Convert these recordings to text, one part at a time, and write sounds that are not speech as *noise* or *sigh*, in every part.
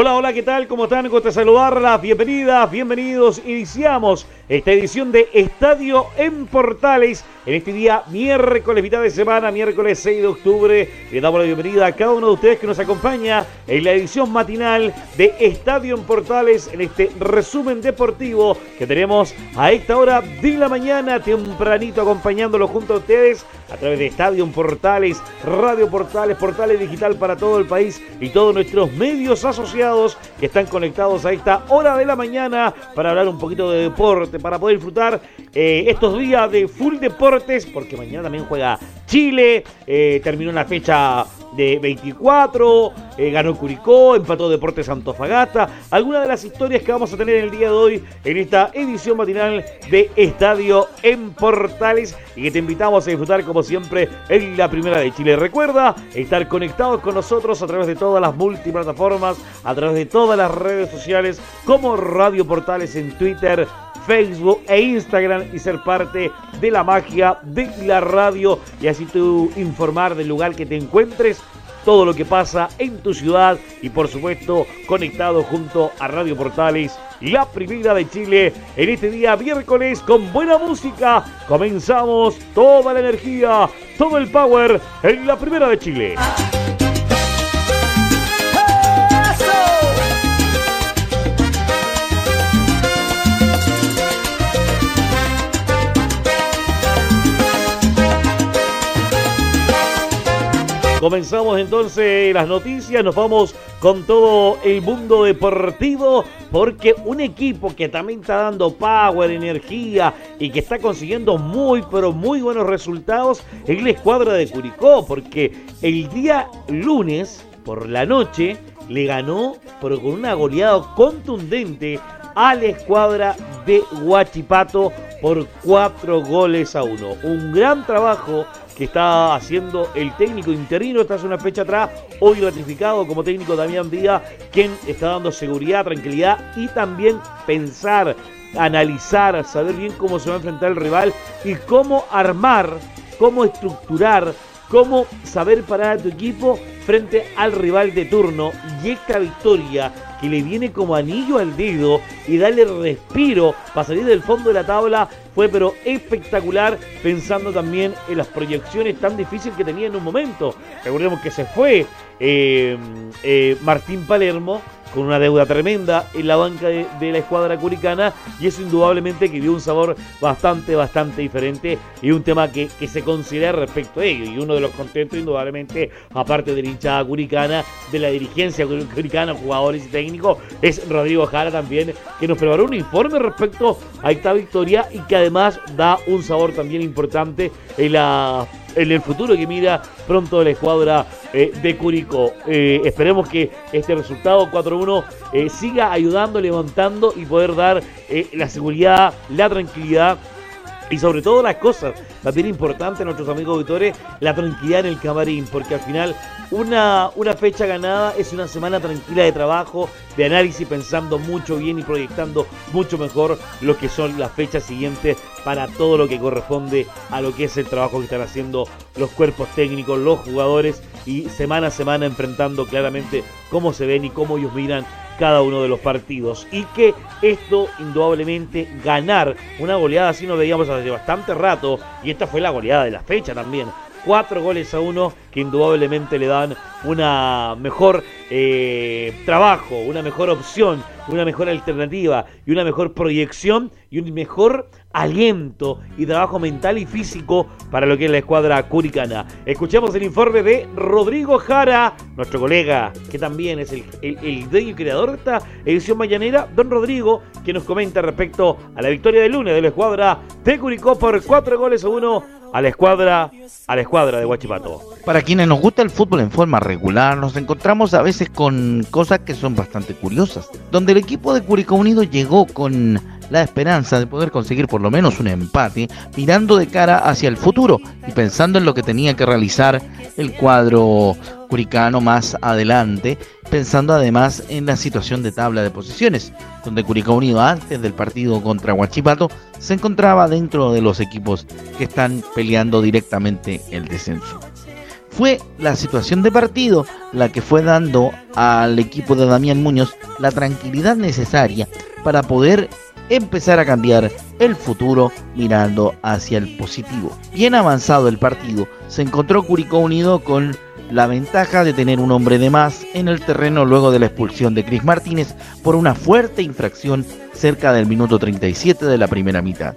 Hola, hola, ¿qué tal? ¿Cómo están? Gusto saludarlas. Bienvenidas, bienvenidos. Iniciamos esta edición de Estadio en Portales en este día miércoles, mitad de semana, miércoles 6 de octubre. Le damos la bienvenida a cada uno de ustedes que nos acompaña en la edición matinal de Estadio en Portales, en este resumen deportivo que tenemos a esta hora de la mañana, tempranito acompañándolo junto a ustedes a través de Estadio en Portales, Radio Portales, Portales Digital para todo el país y todos nuestros medios asociados que están conectados a esta hora de la mañana para hablar un poquito de deporte, para poder disfrutar eh, estos días de full deportes, porque mañana también juega Chile, eh, terminó una fecha de 24, eh, ganó Curicó, empató Deportes Antofagasta. Algunas de las historias que vamos a tener el día de hoy en esta edición matinal de Estadio en Portales y que te invitamos a disfrutar como siempre en la primera de Chile. Recuerda estar conectados con nosotros a través de todas las multiplataformas, a través de todas las redes sociales como Radio Portales en Twitter, Facebook e Instagram y ser parte de la magia de la radio y así tú informar del lugar que te encuentres todo lo que pasa en tu ciudad y por supuesto conectado junto a Radio Portales, la primera de Chile, en este día miércoles con buena música. Comenzamos toda la energía, todo el power en la primera de Chile. Comenzamos entonces las noticias, nos vamos con todo el mundo deportivo, porque un equipo que también está dando power, energía y que está consiguiendo muy, pero muy buenos resultados es la escuadra de Curicó, porque el día lunes por la noche le ganó, pero con una goleada contundente a la escuadra de Huachipato por cuatro goles a uno. Un gran trabajo que está haciendo el técnico interino, está hace una fecha atrás, hoy ratificado como técnico Damián Díaz, quien está dando seguridad, tranquilidad y también pensar, analizar, saber bien cómo se va a enfrentar el rival y cómo armar, cómo estructurar, cómo saber parar a tu equipo frente al rival de turno. Y esta victoria que le viene como anillo al dedo y darle respiro para salir del fondo de la tabla fue pero espectacular pensando también en las proyecciones tan difíciles que tenía en un momento. Recordemos que se fue eh, eh, Martín Palermo con una deuda tremenda en la banca de, la escuadra curicana y eso indudablemente que dio un sabor bastante, bastante diferente y un tema que, se considera respecto a ello. Y uno de los contentos indudablemente, aparte de la hinchada curicana, de la dirigencia curicana, jugadores y técnicos, es Rodrigo Jara también, que nos preparó un informe respecto a esta victoria y que además da un sabor también importante en la en el futuro que mira pronto la escuadra eh, de Curicó. Eh, esperemos que este resultado 4-1 eh, siga ayudando, levantando y poder dar la seguridad, la tranquilidad y sobre todo las cosas también importante nuestros amigos auditores, la tranquilidad en el camarín, porque al final una, una fecha ganada es una semana tranquila de trabajo, de análisis, pensando mucho bien y proyectando mucho mejor lo que son las fechas siguientes para todo lo que corresponde a lo que es el trabajo que están haciendo los cuerpos técnicos, los jugadores y semana a semana enfrentando claramente cómo se ven y cómo ellos miran cada uno de los partidos. Y que esto, indudablemente, ganar una goleada así no veíamos hace bastante rato. Y esta fue la goleada de la fecha también cuatro goles a uno que indudablemente le dan una mejor eh, trabajo, una mejor opción, una mejor alternativa y una mejor proyección y un mejor aliento y trabajo mental y físico para lo que es la escuadra curicana. Escuchemos el informe de Rodrigo Jara, nuestro colega, que también es el, el, el creador de esta edición mañanera, don Rodrigo, que nos comenta respecto a la victoria del lunes de la escuadra de Curicó por cuatro goles a uno a la escuadra, a la escuadra de Huachipato. Para quienes nos gusta el fútbol en forma regular, nos encontramos a veces con cosas que son bastante curiosas, donde el equipo de Curicó Unido llegó con la esperanza de poder conseguir por lo menos un empate, mirando de cara hacia el futuro y pensando en lo que tenía que realizar el cuadro curicano más adelante, pensando además en la situación de tabla de posiciones, donde Curicó Unido antes del partido contra Huachipato se encontraba dentro de los equipos que están peleando directamente el descenso. Fue la situación de partido la que fue dando al equipo de Damián Muñoz la tranquilidad necesaria para poder empezar a cambiar el futuro mirando hacia el positivo. Bien avanzado el partido, se encontró Curicó Unido con la ventaja de tener un hombre de más en el terreno luego de la expulsión de Cris Martínez por una fuerte infracción cerca del minuto 37 de la primera mitad.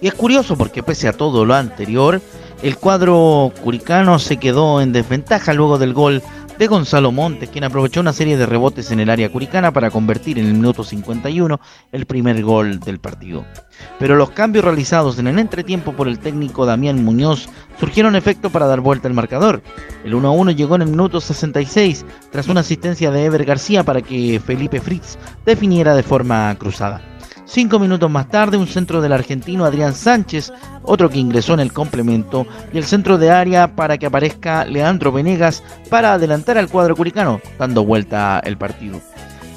Y es curioso porque pese a todo lo anterior, el cuadro curicano se quedó en desventaja luego del gol de Gonzalo Montes, quien aprovechó una serie de rebotes en el área curicana para convertir en el minuto 51 el primer gol del partido. Pero los cambios realizados en el entretiempo por el técnico Damián Muñoz surgieron efecto para dar vuelta al marcador. El 1-1 llegó en el minuto 66 tras una asistencia de Ever García para que Felipe Fritz definiera de forma cruzada. Cinco minutos más tarde, un centro del argentino Adrián Sánchez, otro que ingresó en el complemento, y el centro de área para que aparezca Leandro Venegas para adelantar al cuadro curicano, dando vuelta el partido.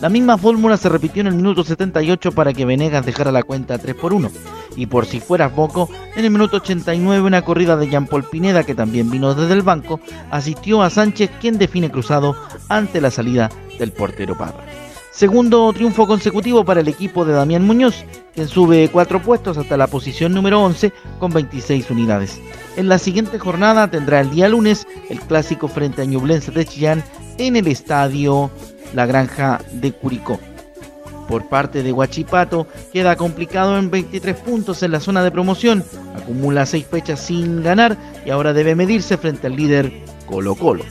La misma fórmula se repitió en el minuto 78 para que Venegas dejara la cuenta 3 por 1. Y por si fuera poco, en el minuto 89 una corrida de Jean Paul Pineda, que también vino desde el banco, asistió a Sánchez, quien define cruzado ante la salida del portero Parra. Segundo triunfo consecutivo para el equipo de Damián Muñoz, quien sube cuatro puestos hasta la posición número 11 con 26 unidades. En la siguiente jornada tendrá el día lunes el clásico frente a Ñublense de Chillán en el estadio La Granja de Curicó. Por parte de Huachipato queda complicado en 23 puntos en la zona de promoción, acumula 6 fechas sin ganar y ahora debe medirse frente al líder Colo Colo.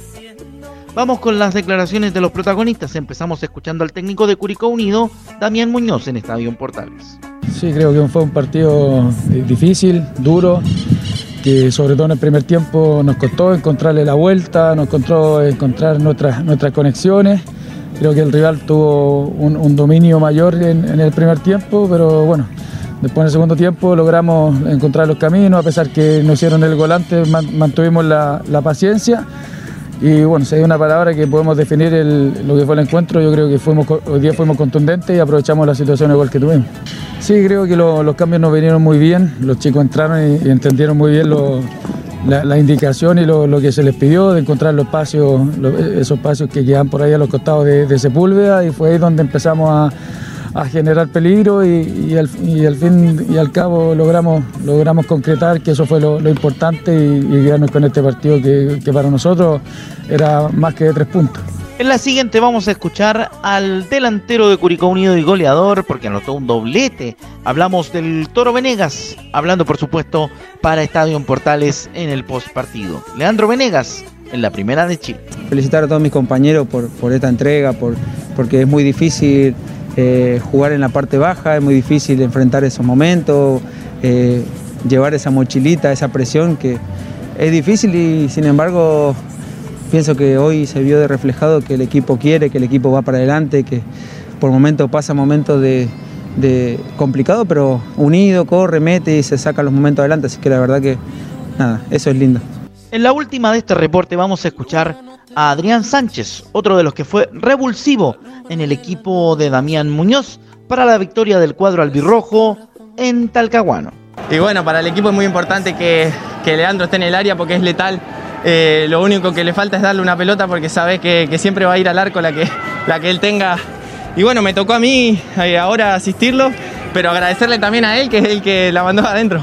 Vamos con las declaraciones de los protagonistas. Empezamos escuchando al técnico de Curicó Unido, Damián Muñoz, en Estadio en Portales. Sí, creo que fue un partido difícil, duro, que sobre todo en el primer tiempo nos costó encontrarle la vuelta, nos costó encontrar nuestras, nuestras conexiones. Creo que el rival tuvo un, dominio mayor en, el primer tiempo, pero bueno, después en el segundo tiempo logramos encontrar los caminos, a pesar que no hicieron el volante, mantuvimos la, la paciencia y bueno, si hay una palabra que podemos definir lo que fue el encuentro, yo creo que fuimos, hoy día fuimos contundentes y aprovechamos la situación igual que tuvimos. Sí, creo que los cambios nos vinieron muy bien, los chicos entraron y, entendieron muy bien la, indicación y lo, que se les pidió de encontrar los espacios, esos espacios que quedan por ahí a los costados de, de Sepúlveda y fue ahí donde empezamos a a generar peligro y, al, fin y al cabo logramos, logramos concretar que eso fue lo, importante y, quedarnos con este partido que, para nosotros era más que de tres puntos. En la siguiente vamos a escuchar al delantero de Curicó Unido y goleador, porque anotó un doblete. Hablamos del Toro Venegas, hablando por supuesto para Estadio en Portales en el post partido. Leandro Venegas, en la primera de Chile. Felicitar a todos mis compañeros por, por esta entrega, por, porque es muy difícil eh, jugar en la parte baja, es muy difícil enfrentar esos momentos, eh, llevar esa mochilita, esa presión que es difícil y sin embargo pienso que hoy se vio de reflejado que el equipo quiere, que el equipo va para adelante, que por momentos pasa momentos de, de complicado, pero unido, corre, mete y se saca los momentos adelante, así que la verdad que nada, eso es lindo. En la última de este reporte vamos a escuchar a Adrián Sánchez, otro de los que fue revulsivo en el equipo de Damián Muñoz para la victoria del cuadro albirrojo en Talcahuano. Y bueno, para el equipo es muy importante que, Leandro esté en el área porque es letal. Eh, lo único que le falta es darle una pelota porque sabe que, siempre va a ir al arco la que, la que él tenga. Y bueno, me tocó a mí eh, ahora asistirlo, pero agradecerle también a él que es el que la mandó adentro.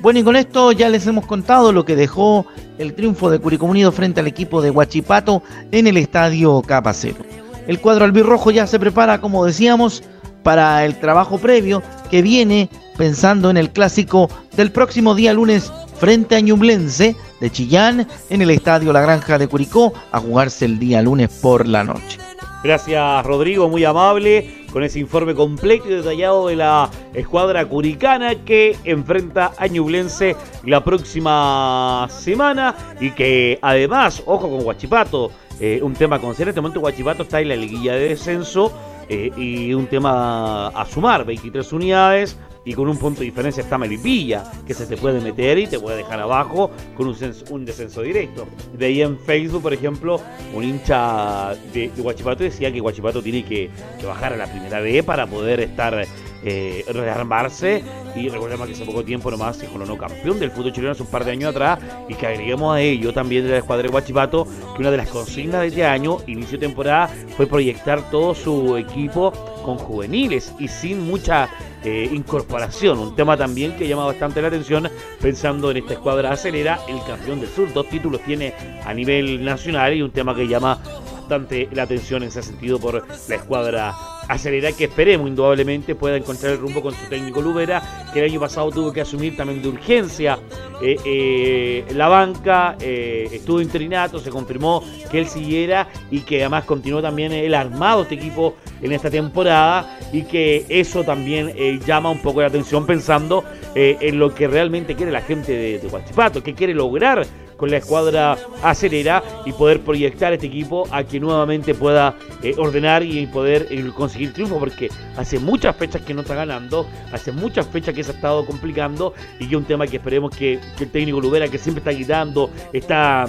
Bueno, y con esto ya les hemos contado lo que dejó el triunfo de Curicó Unido frente al equipo de Huachipato en el estadio Capacero. El cuadro albirrojo ya se prepara, como decíamos, para el trabajo previo que viene pensando en el clásico del próximo día lunes frente a Ñublense de Chillán en el estadio La Granja de Curicó a jugarse el día lunes por la noche. Gracias Rodrigo, muy amable con ese informe completo y detallado de la escuadra curicana que enfrenta a Ñublense la próxima semana y que además, ojo con Guachipato, eh, un tema con En este momento Guachipato está en la liguilla de descenso eh, y un tema a sumar, 23 unidades y con un punto de diferencia está Melipilla, que se te puede meter y te puede dejar abajo con un, descenso directo. De ahí en Facebook, por ejemplo, un hincha de, Guachipato decía que Guachipato tiene que, bajar a la primera B para poder estar eh, rearmarse y recordemos que hace poco tiempo nomás se coronó campeón del fútbol chileno hace un par de años atrás y que agreguemos a ello también de la escuadra de Guachipato que una de las consignas de este año, inicio de temporada, fue proyectar todo su equipo con juveniles y sin mucha eh, incorporación. Un tema también que llama bastante la atención pensando en esta escuadra acelera, el campeón del sur. Dos títulos tiene a nivel nacional y un tema que llama bastante la atención en ese sentido por la escuadra acelera que esperemos indudablemente pueda encontrar el rumbo con su técnico Lubera, que el año pasado tuvo que asumir también de urgencia eh, eh, la banca, eh, estuvo interinato, se confirmó que él siguiera y que además continuó también el armado este equipo en esta temporada y que eso también llama un poco la atención pensando en lo que realmente quiere la gente de, de Huachipato, que quiere lograr con la escuadra acelera y poder proyectar este equipo a que nuevamente pueda eh, ordenar y poder eh, conseguir triunfo, porque hace muchas fechas que no está ganando, hace muchas fechas que se ha estado complicando y que es un tema que esperemos que, el técnico Lubera, que siempre está gritando, está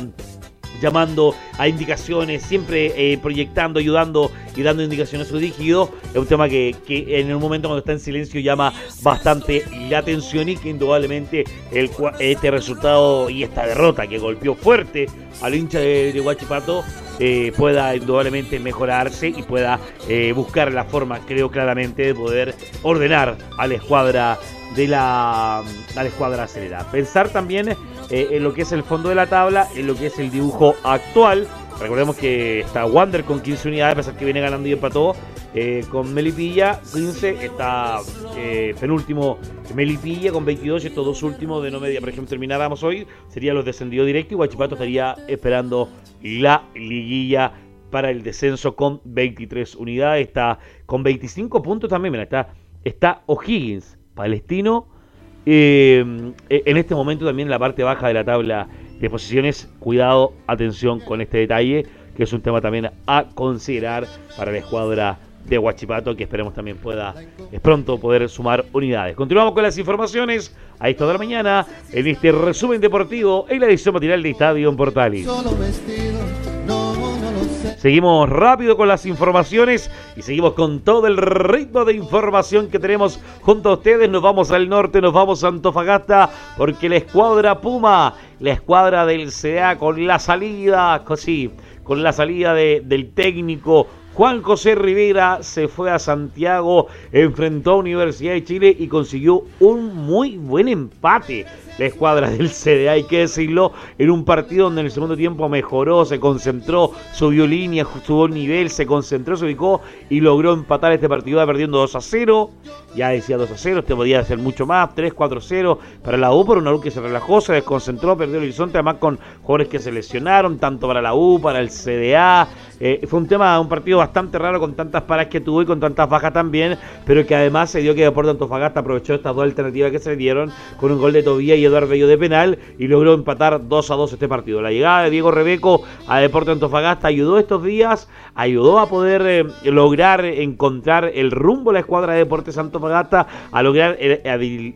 llamando a indicaciones, siempre eh, proyectando, ayudando y dando indicaciones a su dirigido. Es un tema que, en el momento cuando está en silencio llama bastante la atención y que indudablemente el, este resultado y esta derrota que golpeó fuerte al hincha de, de Guachipato eh, pueda indudablemente mejorarse y pueda eh, buscar la forma, creo claramente, de poder ordenar a la escuadra de la, a la escuadra acelera. Pensar también eh, en lo que es el fondo de la tabla, en lo que es el dibujo actual. Recordemos que está Wander con 15 unidades, a pesar que viene ganando y empató. Eh, con Melipilla, 15. Está eh, penúltimo Melipilla con 22. Y estos dos últimos de no media, por ejemplo, termináramos hoy, serían los descendidos directos. Y Guachipato estaría esperando la liguilla para el descenso con 23 unidades. Está con 25 puntos también. Mira, está, está O'Higgins, Palestino eh, en este momento también en la parte baja de la tabla de posiciones, cuidado, atención con este detalle, que es un tema también a considerar para la escuadra de Huachipato, que esperemos también pueda es pronto poder sumar unidades. Continuamos con las informaciones a esta de la mañana en este resumen deportivo en la edición matinal de Estadio en Portales. Seguimos rápido con las informaciones y seguimos con todo el ritmo de información que tenemos junto a ustedes. Nos vamos al norte, nos vamos a Antofagasta porque la escuadra Puma, la escuadra del CDA con la salida, sí, con la salida del técnico Juan José Rivera se fue a Santiago, enfrentó a Universidad de Chile y consiguió un muy buen empate la escuadra del *laughs* CDA, hay que decirlo, en un partido donde en el segundo tiempo mejoró, se concentró, subió línea, subió nivel, se concentró, se ubicó y logró empatar este partido perdiendo 2 a 0. Ya decía 2 a 0, este podía ser mucho más, 3, 4 0 para la U, pero una U que se relajó, se desconcentró, perdió el horizonte, además con jugadores que se lesionaron, tanto para la U, para el CDA. Eh, fue un tema, un partido bastante raro con tantas paras que tuvo y con tantas bajas también, pero que además se dio que Deportes Antofagasta aprovechó estas dos alternativas que se le dieron con un gol de Tobía y Eduardo Bello de penal y logró empatar 2 a 2 este partido. La llegada de Diego Rebeco a Deportes Antofagasta ayudó estos días, ayudó a poder eh, lograr encontrar el rumbo a la escuadra de Deportes Antofagasta, a lograr eh,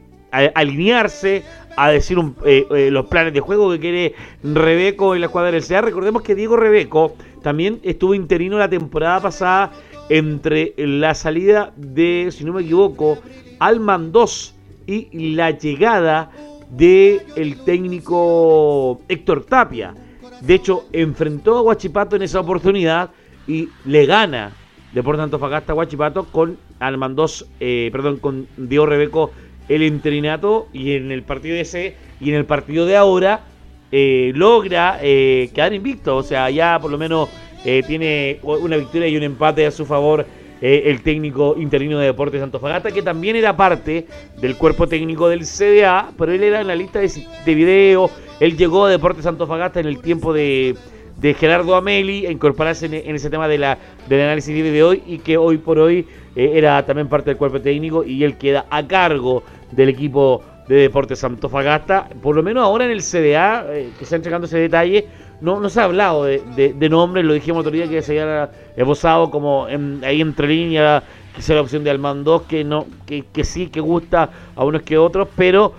alinearse a decir los planes de juego que quiere Rebeco en la escuadra del CA. Recordemos que Diego Rebeco también estuvo interino la temporada pasada entre la salida de, si no me equivoco, Alman 2 y la llegada del el técnico Héctor Tapia. De hecho, enfrentó a Guachipato en esa oportunidad y le gana Deportes Antofagasta a Guachipato con Alman 2, eh, perdón, con Diego Rebeco el interinato y en el partido de ese y en el partido de ahora eh, logra eh, quedar invicto. O sea, ya por lo menos eh, tiene una victoria y un empate a su favor el técnico interino de Deportes Antofagasta, que también era parte del cuerpo técnico del CDA, pero él era en la lista de, de video. Él llegó a Deportes Antofagasta en el tiempo de, Gerardo Ameli a incorporarse en, ese tema de la, del análisis de hoy y que hoy por hoy era también parte del cuerpo técnico y él queda a cargo del equipo de Deportes Antofagasta, por lo menos ahora en el CDA, eh, que está entregando ese detalle, no, no se ha hablado de, de, nombres, lo dijimos otro día que se había esbozado como ahí entre líneas, quizá la opción de Almandós, que no, que, que sí, que gusta a unos que otros, pero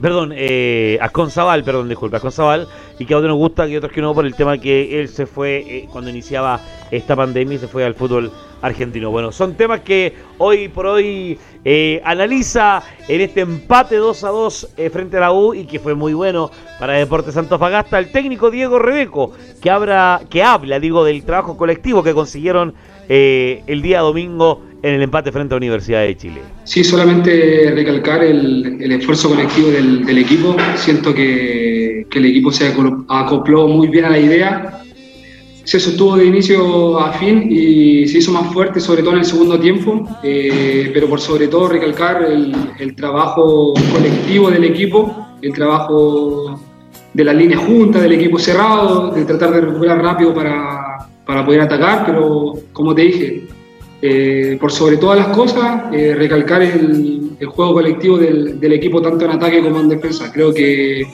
perdón, eh, a Conzabal, perdón, disculpa, a Conzabal, y que a otros nos gusta, y otros que no, por el tema que él se fue eh, cuando iniciaba esta pandemia y se fue al fútbol argentino. Bueno, son temas que hoy por hoy eh, analiza en este empate 2 a 2 eh, frente a la U y que fue muy bueno para Deportes Fagasta el técnico Diego Rebeco, que, habla, que habla, digo, del trabajo colectivo que consiguieron el día domingo en el empate frente a Universidad de Chile. Sí, solamente recalcar el, esfuerzo colectivo del, equipo. Siento que, el equipo se acopló muy bien a la idea. Se sostuvo de inicio a fin y se hizo más fuerte, sobre todo en el segundo tiempo. Eh, pero por sobre todo recalcar el, trabajo colectivo del equipo, el trabajo de la línea junta, del equipo cerrado, de tratar de recuperar rápido para, para poder atacar. Pero como te dije, eh, por sobre todas las cosas, eh, recalcar el, juego colectivo del, equipo tanto en ataque como en defensa. Creo que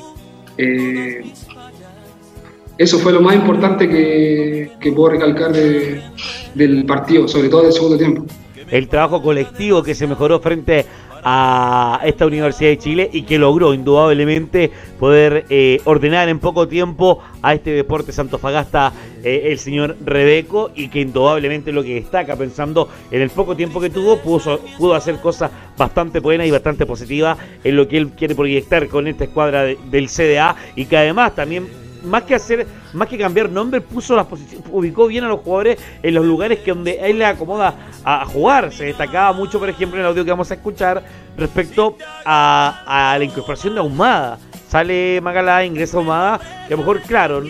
eso fue lo más importante que, puedo recalcar del partido, sobre todo del segundo tiempo. El trabajo colectivo que se mejoró frente a esta Universidad de Chile y que logró indudablemente poder eh, ordenar en poco tiempo a este deporte santofagasta eh, el señor Rebeco y que indudablemente lo que destaca pensando en el poco tiempo que tuvo pudo, pudo hacer cosas bastante buenas y bastante positivas en lo que él quiere proyectar con esta escuadra del CDA y que además también más que hacer, más que cambiar nombre, puso las posiciones, ubicó bien a los jugadores en los lugares que donde él le acomoda a, jugar. Se destacaba mucho, por ejemplo, en el audio que vamos a escuchar respecto a, la incorporación de Ahumada. Sale Magalá, ingresa Ahumada, y a lo mejor, claro,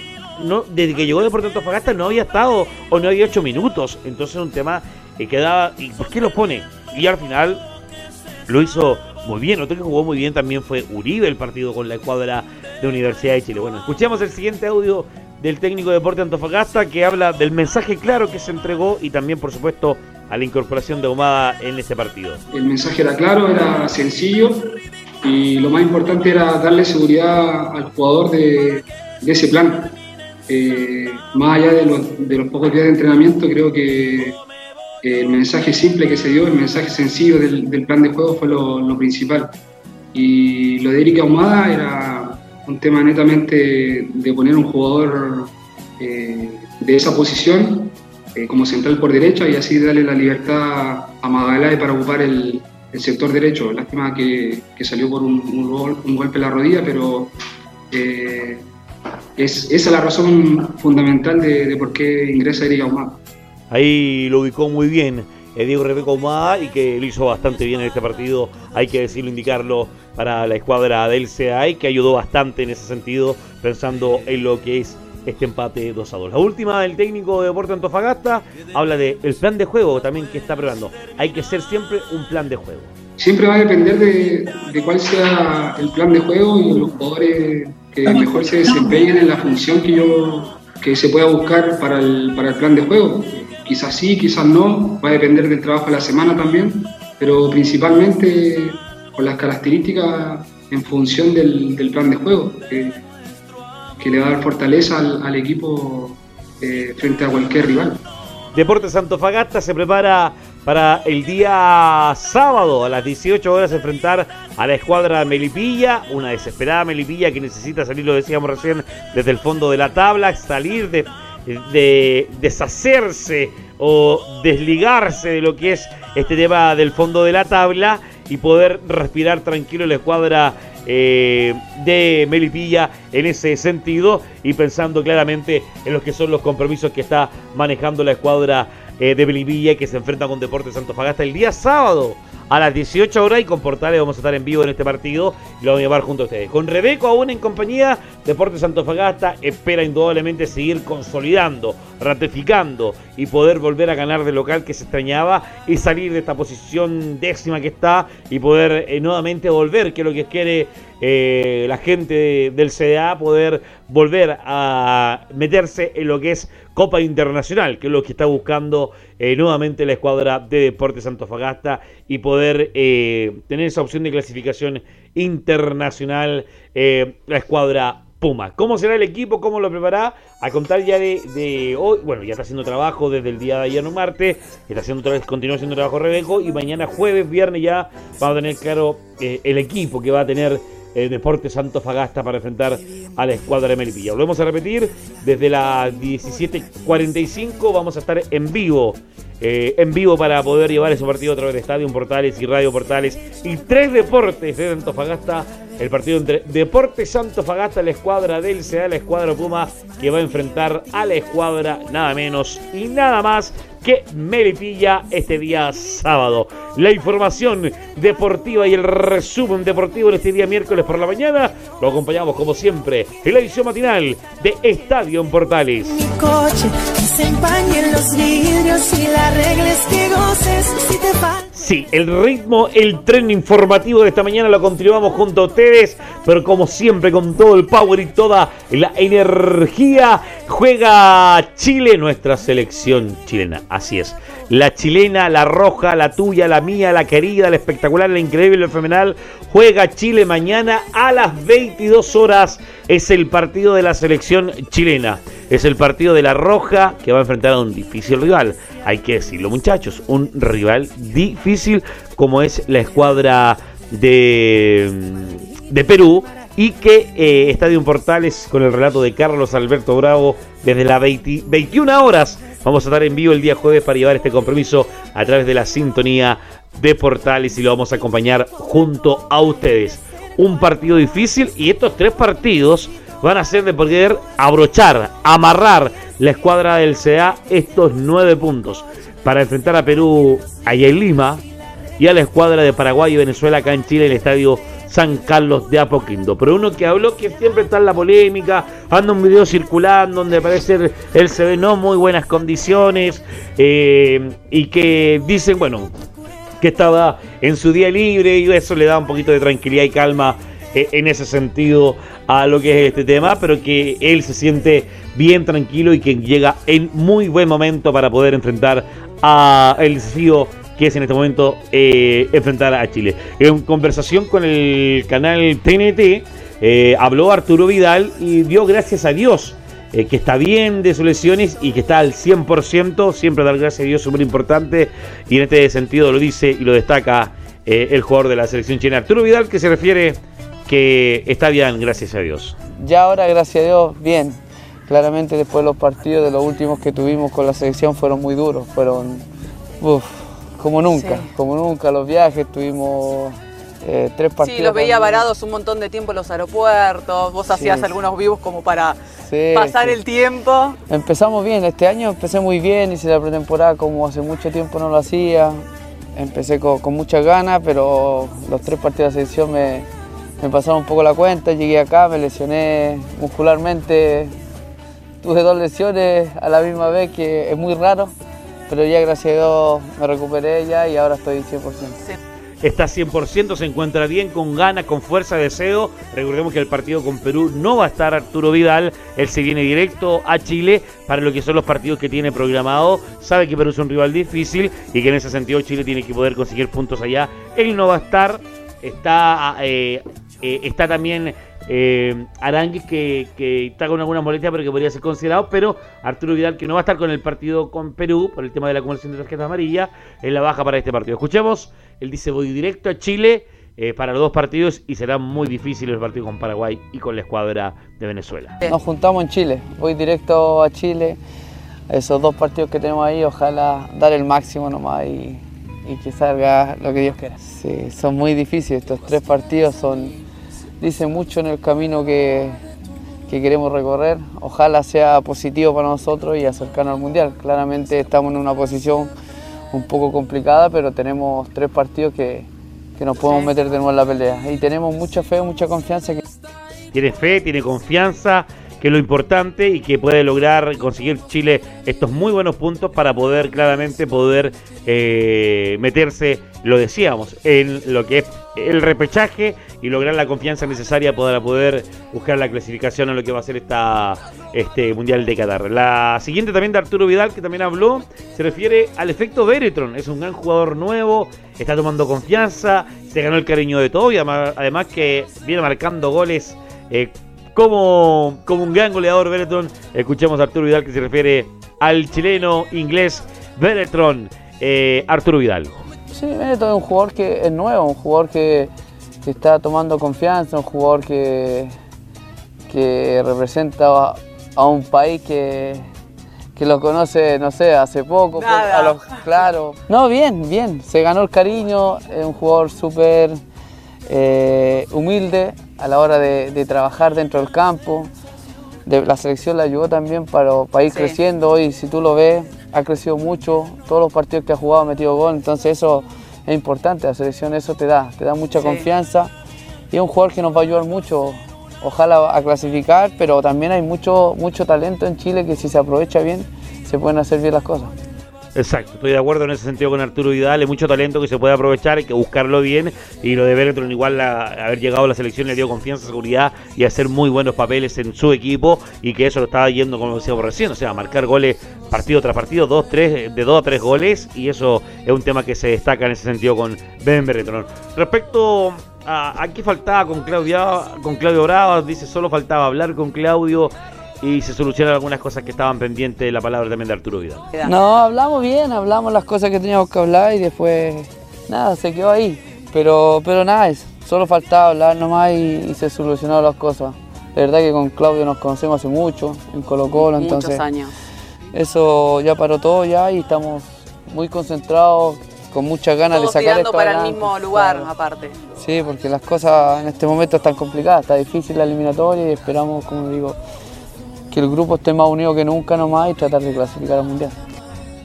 no, desde que llegó de Puerto Antofagasta no había estado o no había hecho minutos. Entonces un tema que quedaba, ¿y por qué lo pone? Y al final lo hizo muy bien. Otro que jugó muy bien también fue Uribe el partido con la escuadra de Universidad de Chile. Bueno, escuchemos el siguiente audio del técnico de Deporte Antofagasta que habla del mensaje claro que se entregó y también, por supuesto, a la incorporación de Humada en ese partido. El mensaje era claro, era sencillo y lo más importante era darle seguridad al jugador de, ese plan. Eh, más allá de los, pocos días de entrenamiento, creo que el mensaje simple que se dio, el mensaje sencillo del, plan de juego fue lo, principal. Y lo de Erika Ahumada era un tema netamente de poner un jugador eh, de esa posición eh, como central por derecha y así darle la libertad a Magalae para ocupar el, sector derecho. Lástima que, salió por un, un, golpe en la rodilla, pero eh, es, esa es la razón fundamental de, por qué ingresa Erika Ahumada. Ahí lo ubicó muy bien Diego Rebeco Ahumada y que lo hizo bastante bien en este partido, hay que decirlo, indicarlo para la escuadra del CAI, que ayudó bastante en ese sentido, pensando en lo que es este empate 2 a 2. La última del técnico de Deporte Antofagasta habla del plan de juego también que está probando. Hay que ser siempre un plan de juego. Siempre va a depender de, cuál sea el plan de juego y los jugadores que mejor se desempeñen en la función que yo que se pueda buscar para el, para el plan de juego. Quizás sí, quizás no, va a depender del trabajo de la semana también, pero principalmente con las características en función del, plan de juego, que, le va a dar fortaleza al, equipo eh, frente a cualquier rival. Deportes Santofagasta se prepara para el día sábado a las 18 horas enfrentar a la escuadra Melipilla, una desesperada Melipilla que necesita salir, lo decíamos recién, desde el fondo de la tabla, salir de, de deshacerse o desligarse de lo que es este tema del fondo de la tabla y poder respirar tranquilo la escuadra eh, de Melipilla en ese sentido y pensando claramente en los que son los compromisos que está manejando la escuadra eh, de Melipilla que se enfrenta con Deportes Fagasta el día sábado a las 18 horas y con Portales vamos a estar en vivo en este partido y lo vamos a llevar junto a ustedes. Con Rebeco aún en compañía, Deportes Fagasta espera indudablemente seguir consolidando, ratificando y poder volver a ganar de local que se extrañaba y salir de esta posición décima que está y poder eh, nuevamente volver, que es lo que quiere eh, la gente del CDA, poder volver a meterse en lo que es Copa Internacional, que es lo que está buscando eh, nuevamente la escuadra de Deportes Fagasta y poder eh, tener esa opción de clasificación internacional la escuadra Puma. ¿Cómo será el equipo? ¿Cómo lo preparará? A contar ya de, hoy, bueno, ya está haciendo trabajo desde el día de ayer, no martes, está haciendo otra vez, continúa haciendo trabajo Rebeco y mañana jueves, viernes ya vamos a tener claro el equipo que va a tener el Deporte Santo Fagasta para enfrentar a la escuadra de Melipilla. Volvemos a repetir, desde las 17.45 vamos a estar en vivo. Eh, en vivo para poder llevar ese partido a través de Estadio Portales y Radio Portales y tres deportes de Antofagasta el partido entre Deportes Santo Fagasta, la escuadra del CDA, la escuadra Puma, que va a enfrentar a la escuadra nada menos y nada más que Melipilla este día sábado. La información deportiva y el resumen deportivo de este día miércoles por la mañana lo acompañamos como siempre en la edición matinal de Estadio en Portales. Mi coche, se empañen los vidrios y la regla que goces si te Sí, el ritmo, el tren informativo de esta mañana lo continuamos junto a ustedes, pero como siempre con todo el power y toda la energía, juega Chile, nuestra selección chilena. Así es, la chilena, la roja, la tuya, la mía, la querida, la espectacular, la increíble, la fenomenal, juega Chile mañana a las 22 horas. Es el partido de la selección chilena. Es el partido de la Roja que va a enfrentar a un difícil rival. Hay que decirlo, muchachos, un rival difícil como es la escuadra de, de Perú y que eh, Estadio Portales con el relato de Carlos Alberto Bravo desde las 21 horas. Vamos a estar en vivo el día jueves para llevar este compromiso a través de la sintonía de Portales y lo vamos a acompañar junto a ustedes. Un partido difícil y estos tres partidos van a ser de poder abrochar, amarrar la escuadra del CA estos nueve puntos para enfrentar a Perú allá en Lima y a la escuadra de Paraguay y Venezuela acá en Chile en el estadio San Carlos de Apoquindo. Pero uno que habló que siempre está en la polémica, anda un video circulando donde parece él se ve no muy buenas condiciones eh, y que dicen, bueno, que estaba en su día libre y eso le da un poquito de tranquilidad y calma eh, en ese sentido a lo que es este tema, pero que él se siente bien tranquilo y que llega en muy buen momento para poder enfrentar a el desafío que es en este momento eh, enfrentar a Chile. En conversación con el canal TNT, eh, habló Arturo Vidal y dio gracias a Dios que está bien de sus lesiones y que está al 100%, siempre dar gracias a Dios, súper importante, y en este sentido lo dice y lo destaca el jugador de la selección china, Arturo Vidal, que se refiere que está bien, gracias a Dios. Ya ahora, gracias a Dios, bien. Claramente después de los partidos, de los últimos que tuvimos con la selección, fueron muy duros, fueron como nunca, como nunca los viajes, tuvimos eh, tres partidos. Sí, los veía varados un montón de tiempo en los aeropuertos, vos hacías algunos vivos como para pasar el tiempo. Empezamos bien, este año empecé muy bien, hice la pretemporada como hace mucho tiempo no lo hacía, empecé con, con muchas ganas, pero los tres partidos de selección me, me pasaron un poco la cuenta, llegué acá, me lesioné muscularmente, tuve dos lesiones a la misma vez, que es muy raro, pero ya gracias a Dios me recuperé ya y ahora estoy 100% está 100%, se encuentra bien, con ganas, con fuerza, deseo. Recordemos que el partido con Perú no va a estar Arturo Vidal, él se viene directo a Chile para lo que son los partidos que tiene programado. Sabe que Perú es un rival difícil y que en ese sentido Chile tiene que poder conseguir puntos allá. Él no va a estar, está eh, eh, está también eh, Aranguis que, está con alguna molestia pero que podría ser considerado, pero Arturo Vidal que no va a estar con el partido con Perú por el tema de la acumulación de tarjeta amarilla, en la baja para este partido. Escuchemos, él dice voy directo a Chile eh, para los dos partidos y será muy difícil el partido con Paraguay y con la escuadra de Venezuela. Nos juntamos en Chile, voy directo a Chile, esos dos partidos que tenemos ahí, ojalá dar el máximo nomás y que salga lo que Dios quiera. Sí, son muy difíciles, estos tres partidos son dice mucho en el camino que, queremos recorrer. Ojalá sea positivo para nosotros y acercarnos al Mundial. Claramente estamos en una posición un poco complicada, pero tenemos tres partidos que, nos podemos meter de nuevo en la pelea. Y tenemos mucha fe, mucha confianza. Tiene fe, tiene confianza que es lo importante y que puede lograr conseguir Chile estos muy buenos puntos para poder claramente poder eh, meterse, lo decíamos, en lo que es el repechaje y lograr la confianza necesaria para poder buscar la clasificación a lo que va a ser esta, este Mundial de Qatar. La siguiente también de Arturo Vidal, que también habló, se refiere al efecto Beretron. Es un gran jugador nuevo, está tomando confianza, se ganó el cariño de todo y además, que viene marcando goles. Eh, como, como un gran goleador Beretron, escuchemos a Arturo Vidal que se refiere al chileno inglés Beretron, eh, Arturo Vidal. Sí, Beretron es un jugador que es nuevo, un jugador que, está tomando confianza, un jugador que, que representa a un país que, que lo conoce, no sé, hace poco. Pues, a claro. No, bien, bien. Se ganó el cariño, es un jugador súper eh, humilde a la hora de, trabajar dentro del campo. De, la selección le ayudó también para, ir creciendo. Hoy, si tú lo ves, ha crecido mucho. Todos los partidos que ha jugado ha metido gol. Entonces eso es importante. La selección eso te da, te da mucha confianza. Y es un jugador que nos va a ayudar mucho ojalá a clasificar, pero también hay mucho, mucho talento en Chile que si se aprovecha bien, se pueden hacer bien las cosas. Exacto, estoy de acuerdo en ese sentido con Arturo Vidal, hay mucho talento que se puede aprovechar, hay que buscarlo bien y lo de Bertrand igual haber llegado a la selección le dio confianza, seguridad y hacer muy buenos papeles en su equipo y que eso lo estaba yendo como decíamos recién, o sea, marcar goles partido tras partido, dos, tres, de dos a tres goles y eso es un tema que se destaca en ese sentido con Ben Bertrand. Respecto aquí faltaba con Claudio, con Claudio Bravo, dice solo faltaba hablar con Claudio y se solucionaron algunas cosas que estaban pendientes de la palabra también de Arturo Vidal. No, hablamos bien, hablamos las cosas que teníamos que hablar y después nada, se quedó ahí. Pero, pero nada, solo faltaba hablar nomás y, se solucionaron las cosas. De verdad que con Claudio nos conocemos hace mucho, en Colo Colo, entonces... años. Eso ya paró todo ya y estamos muy concentrados con muchas ganas de sacar esto para el mismo lugar, aparte. Sí, porque las cosas en este momento están complicadas, está difícil la eliminatoria y esperamos, como digo, que el grupo esté más unido que nunca nomás y tratar de clasificar al Mundial.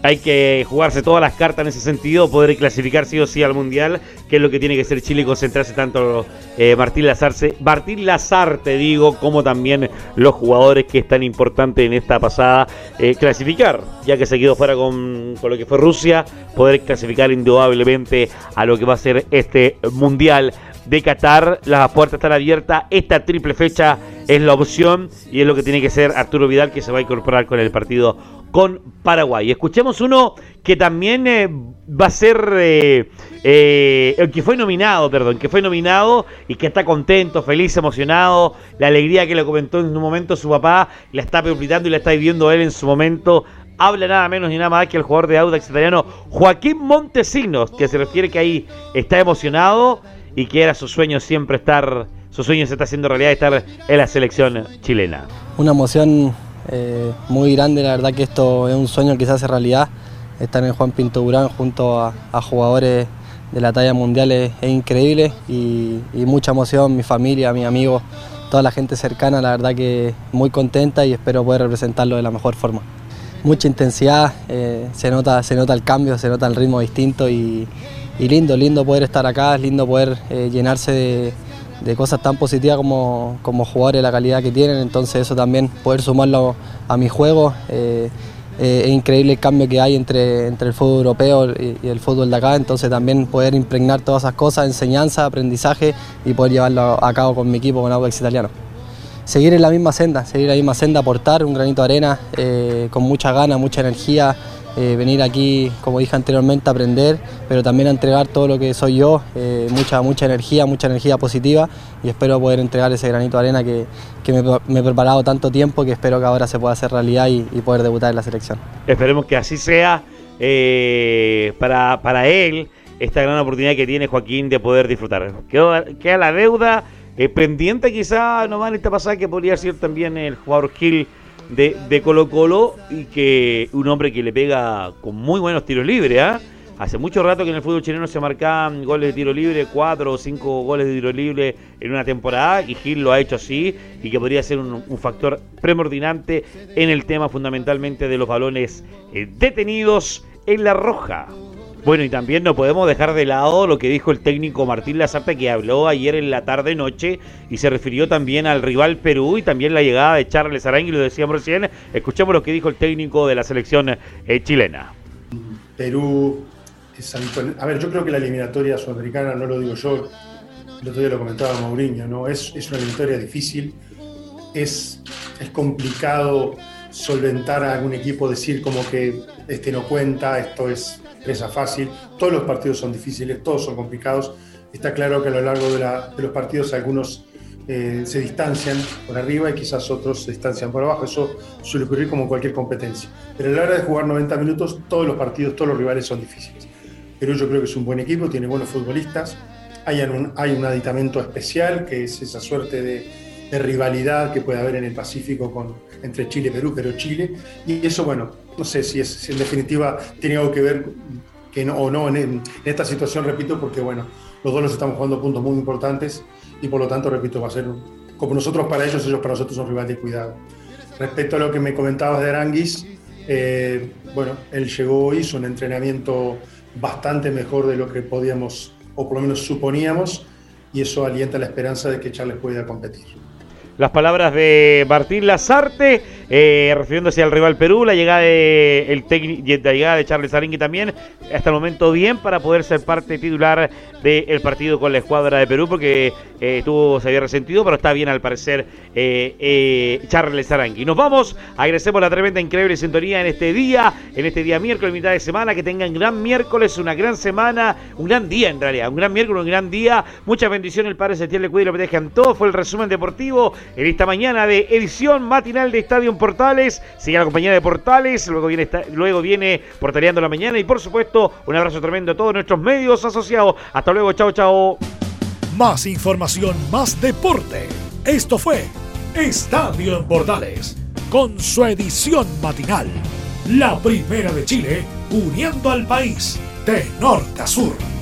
Hay que jugarse todas las cartas en ese sentido, poder clasificar sí o sí al Mundial, que es lo que tiene que ser Chile concentrarse tanto eh, Martín Lazarce, Martín Lazarte digo, como también los jugadores que es tan importante en esta pasada eh, clasificar, ya que se quedó fuera con lo que fue Rusia, poder clasificar indudablemente a lo que va a ser este Mundial de Qatar. Las puertas están abiertas. Esta triple fecha es la opción y es lo que tiene que ser Arturo Vidal que se va a incorporar con el partido con Paraguay. Escuchemos uno que también eh, va a ser, eh, eh, que fue nominado, perdón, que fue nominado y que está contento, feliz, emocionado. La alegría que le comentó en un momento su papá, la está publicando y la está viviendo él en su momento. Habla nada menos ni nada más que el jugador de Audax italiano Joaquín Montesinos, que se refiere que ahí está emocionado y que era su sueño siempre estar, su sueño se está haciendo realidad estar en la selección chilena. Una emoción eh, muy grande, la verdad que esto es un sueño que se hace realidad. Estar en Juan Pinto Durán junto a, jugadores de la talla mundial es, increíble y, mucha emoción, mi familia, mis amigos, toda la gente cercana, la verdad que muy contenta y espero poder representarlo de la mejor forma. Mucha intensidad, eh, se, nota, se nota el cambio, se nota el ritmo distinto y, lindo, lindo poder estar acá, es lindo poder eh, llenarse de, de cosas tan positivas como, como jugadores, la calidad que tienen, entonces eso también, poder sumarlo a mi juego. Eh, eh, es increíble el cambio que hay entre, entre el fútbol europeo y, el fútbol de acá, entonces también poder impregnar todas esas cosas, enseñanza, aprendizaje y poder llevarlo a cabo con mi equipo, con Audax Italiano. Seguir en la misma senda, seguir en la misma senda, aportar un granito de arena eh, con mucha gana, mucha energía, eh, venir aquí, como dije anteriormente, a aprender, pero también a entregar todo lo que soy yo, eh, mucha, mucha energía, mucha energía positiva y espero poder entregar ese granito de arena que, me, he preparado tanto tiempo que espero que ahora se pueda hacer realidad y, poder debutar en la selección. Esperemos que así sea eh, para, para él esta gran oportunidad que tiene Joaquín de poder disfrutar. Queda, queda la deuda pendiente quizá nomás en esta pasada que podría ser también el jugador Gil de, de, Colo Colo y que un hombre que le pega con muy buenos tiros libres. ¿ah? Hace mucho rato que en el fútbol chileno se marcaban goles de tiro libre, cuatro o cinco goles de tiro libre en una temporada y Gil lo ha hecho así y que podría ser un, factor primordiante en el tema fundamentalmente de los balones eh, detenidos en la roja. Bueno, y también no podemos dejar de lado lo que dijo el técnico Martín Lazarte, que habló ayer en la tarde-noche y se refirió también al rival Perú y también la llegada de Charles Arangui, lo decíamos recién. Escuchemos lo que dijo el técnico de la selección eh, chilena. Perú es A ver, yo creo que la eliminatoria sudamericana, no lo digo yo, el otro día lo comentaba Mourinho, ¿no? Es, es una eliminatoria difícil, es, es complicado solventar a algún equipo, decir como que este no cuenta, esto es presa fácil. Todos los partidos son difíciles, todos son complicados. Está claro que a lo largo de, los partidos algunos eh, se distancian por arriba y quizás otros se distancian por abajo. Eso suele ocurrir como cualquier competencia. Pero a la hora de jugar 90 minutos, todos los partidos, todos los rivales son difíciles. Pero yo creo que es un buen equipo, tiene buenos futbolistas. Hay un, hay un aditamento especial que es esa suerte de, rivalidad que puede haber en el Pacífico con, entre Chile y Perú, pero Chile. Y eso, bueno, no sé si, en definitiva tiene algo que ver que no, o no en, esta situación, repito, porque bueno, los dos nos estamos jugando puntos muy importantes y por lo tanto, repito, va a ser como nosotros para ellos, ellos para nosotros son rivales de cuidado. Respecto a lo que me comentabas de Aranguis, eh, bueno, él llegó, hizo un entrenamiento bastante mejor de lo que podíamos, o por lo menos suponíamos, y eso alienta la esperanza de que Charles pueda competir. Las palabras de Martín Lazarte, eh, refiriéndose al rival Perú, la llegada de, el la llegada de Charles Arengui también, hasta el momento bien para poder ser parte titular del partido con la escuadra de Perú, porque eh, tuvo, se había resentido, pero está bien al parecer eh, eh, Charles Arangui. Nos vamos, agradecemos la tremenda, increíble sintonía en este día, en este día miércoles, mitad de semana, que tengan gran miércoles, una gran semana, un gran día en realidad, un gran miércoles, un gran día. Muchas bendiciones, el Padre Setiel le cuide y lo protejan todo. Fue el resumen deportivo en esta mañana de edición matinal de Estadio Portales. Sigue la compañía de Portales, luego viene, luego viene Portaleando la mañana y por supuesto un abrazo tremendo a todos nuestros medios asociados. Hasta luego, chao, chao. Más información, más deporte. Esto fue Estadio en Portales, con su edición matinal. La primera de Chile, uniendo al país de norte a sur.